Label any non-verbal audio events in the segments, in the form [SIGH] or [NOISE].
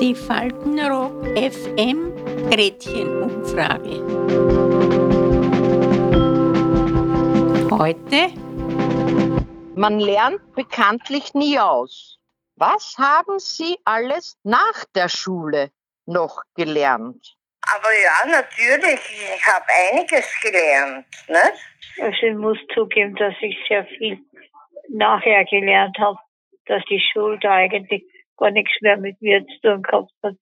Die Faltenrock FM Gretchenumfrage. Heute? Man lernt bekanntlich nie aus. Was haben Sie alles nach der Schule noch gelernt? Aber ja, natürlich, ich habe einiges gelernt. Ne? Also ich muss zugeben, dass ich sehr viel nachher gelernt habe, dass die Schule da eigentlich gar nichts mehr mit mir zu tun gehabt hat.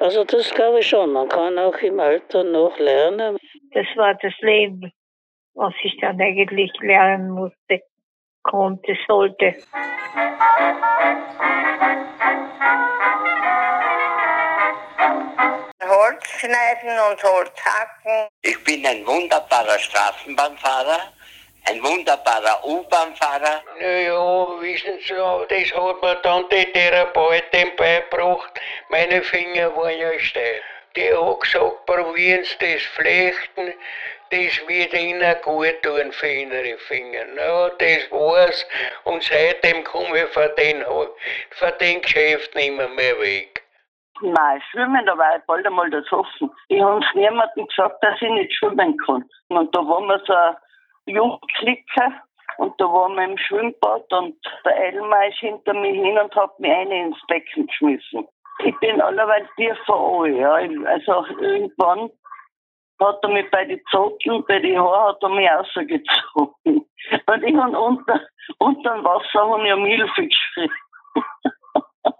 Also das glaube ich schon. Man kann auch im Alter noch lernen. Das war das Leben, was ich dann eigentlich lernen musste, konnte, sollte. Holz schneiden und Holz hacken. Ich bin ein wunderbarer Straßenbahnfahrer, ein wunderbarer U-Bahnfahrer. Naja, wissen Sie, das hat mir dann die Therapeutin beigebracht. Meine Finger waren ja steif. Die hat gesagt, probieren Sie das Flechten, das wird Ihnen gut tun für Ihre Finger. Na, das war's. Und seitdem komme ich von den, von den Geschäften immer mehr weg. Nein, schwimmen, da war ich bald einmal das offen. Ich habe niemandem gesagt, dass ich nicht schwimmen kann. Und da waren wir so Jungklicke und da waren wir im Schwimmbad und der Elmar ist hinter mir hin und hat mich eine ins Becken geschmissen. Ich bin allerweil tiefer an, ja. Also irgendwann hat er mich bei den Zotten, bei den Haaren hat er mich rausgezogen. Und ich habe unter, unter dem Wasser hab ich um Hilfe geschrien. [LAUGHS]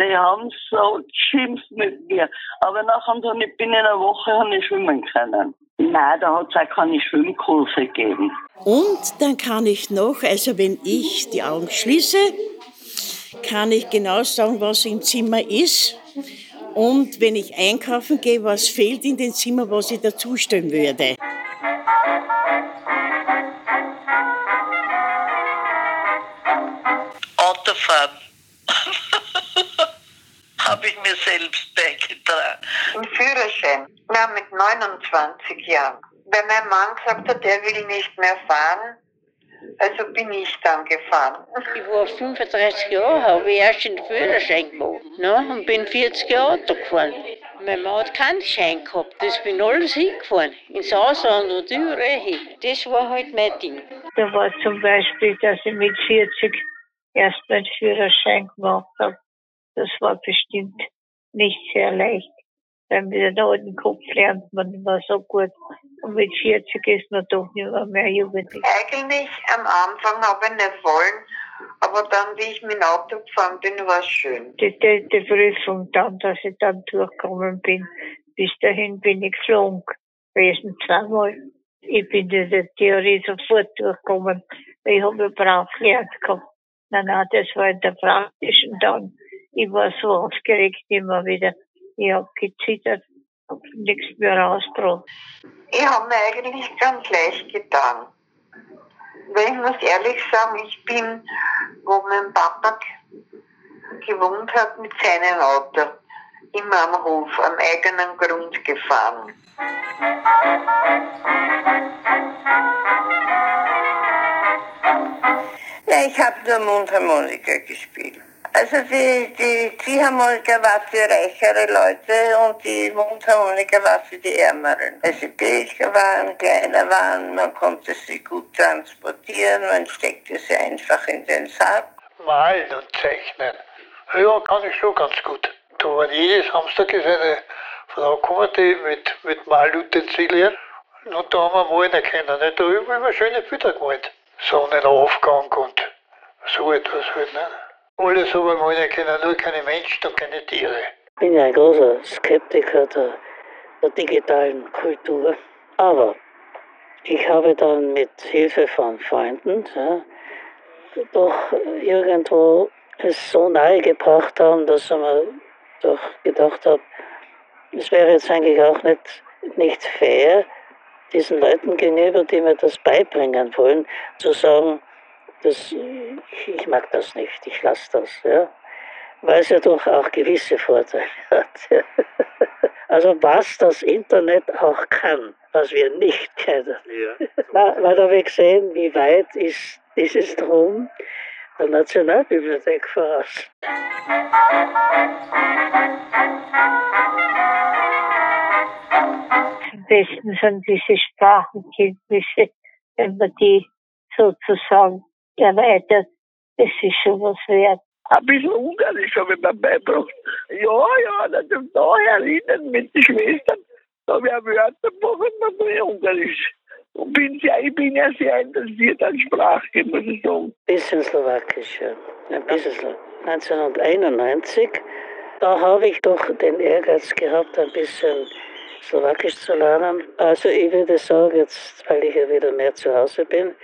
Die haben so geschimpft mit mir. Aber nachher bin ich in einer Woche ich schwimmen können. Nein, da hat es auch keine Schwimmkurse gegeben. Und dann kann ich noch, also wenn ich die Augen schließe, kann ich genau sagen, was im Zimmer ist. Und wenn ich einkaufen gehe, was fehlt in dem Zimmer, was ich dazustellen würde. Autofahren. Habe ich mir selbst beigetragen. Ein Führerschein. Na, mit 29 Jahren. Weil mein Mann gesagt hat, der will nicht mehr fahren, also bin ich dann gefahren. Ich war 35 Jahre, habe ich erst den Führerschein gemacht ne? und bin 40 Jahre Auto gefahren. Mein Mann hat keinen Schein gehabt, das bin alles hingefahren, ins Ausland und überall hin. Das war halt mein Ding. Da war zum Beispiel, dass ich mit 40 erst meinen Führerschein gemacht habe. Das war bestimmt nicht sehr leicht. Weil mit einem alten Kopf lernt man immer so gut. Und mit 40 ist man doch nicht mehr, mehr jugendlich. Eigentlich am Anfang habe ich nicht wollen, aber dann, wie ich mit dem Auto gefahren bin, war es schön. Die, die, die Prüfung dann, dass ich dann durchgekommen bin, bis dahin bin ich geflogen gewesen, zweimal. Ich bin in der Theorie sofort durchgekommen. Ich habe brav gelernt gehabt. Nein, nein, das war in der praktischen dann. Ich war so aufgeregt immer wieder. Ich habe gezittert, habe nichts mehr rausgebracht. Ich habe mir eigentlich ganz leicht getan. Weil ich muss ehrlich sagen, ich bin, wo mein Papa gewohnt hat, mit seinem Auto immer am Hof, am eigenen Grund gefahren. Ja, ich habe nur Mundharmonika gespielt. Also die, die Ziehharmonika war für reichere Leute und die Mundharmonika war für die Ärmeren. Weil sie billiger waren, kleiner waren, man konnte sie gut transportieren, man steckte sie einfach in den Sack. Malen und zeichnen. Ja, kann ich schon ganz gut. Da war jedes Samstag ist eine Frau gekommen, die mit, mit Malutensilien. Und da haben wir malen können. Da haben wir schöne Bilder gemalt. Sonnenaufgang und so etwas halt. Nicht? Alles aber malen können, nur keine Menschen und keine Tiere. Ich bin ja ein großer Skeptiker der, der digitalen Kultur. Aber ich habe dann mit Hilfe von Freunden ja, doch irgendwo es so nahe gebracht haben, dass ich mir doch gedacht habe, es wäre jetzt eigentlich auch nicht, nicht fair, diesen Leuten gegenüber, die mir das beibringen wollen, zu sagen, das, ich mag das nicht, ich lasse das. Ja? Weil es ja doch auch gewisse Vorteile [LAUGHS] hat. Also was das Internet auch kann, was wir nicht kennen. Ja. [LAUGHS] Na, weil da wir gesehen, wie weit ist dieses Drum, der Nationalbibliothek voraus. Am besten sind diese Sprachenkenntnisse, wenn man die sozusagen erweitert. Das ist schon was wert. Ein bisschen Ungarisch habe ich mir beigebracht. Ja, ja, das ist daher Lieden mit den Schwestern. Da habe ich ein Wörterbuch und dann ich Ungarisch. Und bin sehr, ich bin ja sehr interessiert an Sprache, muss ich sagen. Bisschen Slowakisch, ja. Ein bisschen Slowakisch. 1991, da habe ich doch den Ehrgeiz gehabt, ein bisschen Slowakisch zu lernen. Also ich würde sagen, jetzt, weil ich ja wieder mehr zu Hause bin,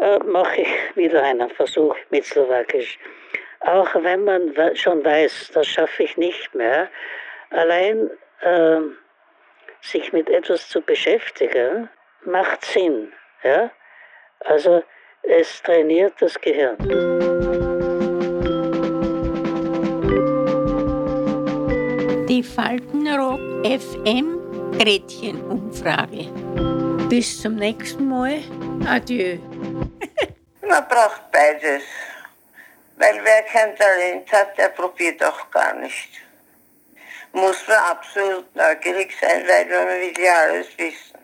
äh, mache ich wieder einen Versuch mit Slowakisch. Auch wenn man schon weiß, das schaffe ich nicht mehr, allein äh, sich mit etwas zu beschäftigen, macht Sinn. Ja? Also es trainiert das Gehirn. Die Faltenrock FM Gretchenumfrage. Bis zum nächsten Mal. Adieu. Man braucht beides. Weil wer kein Talent hat, der probiert auch gar nicht. Muss man absolut neugierig sein, weil man will ja alles wissen.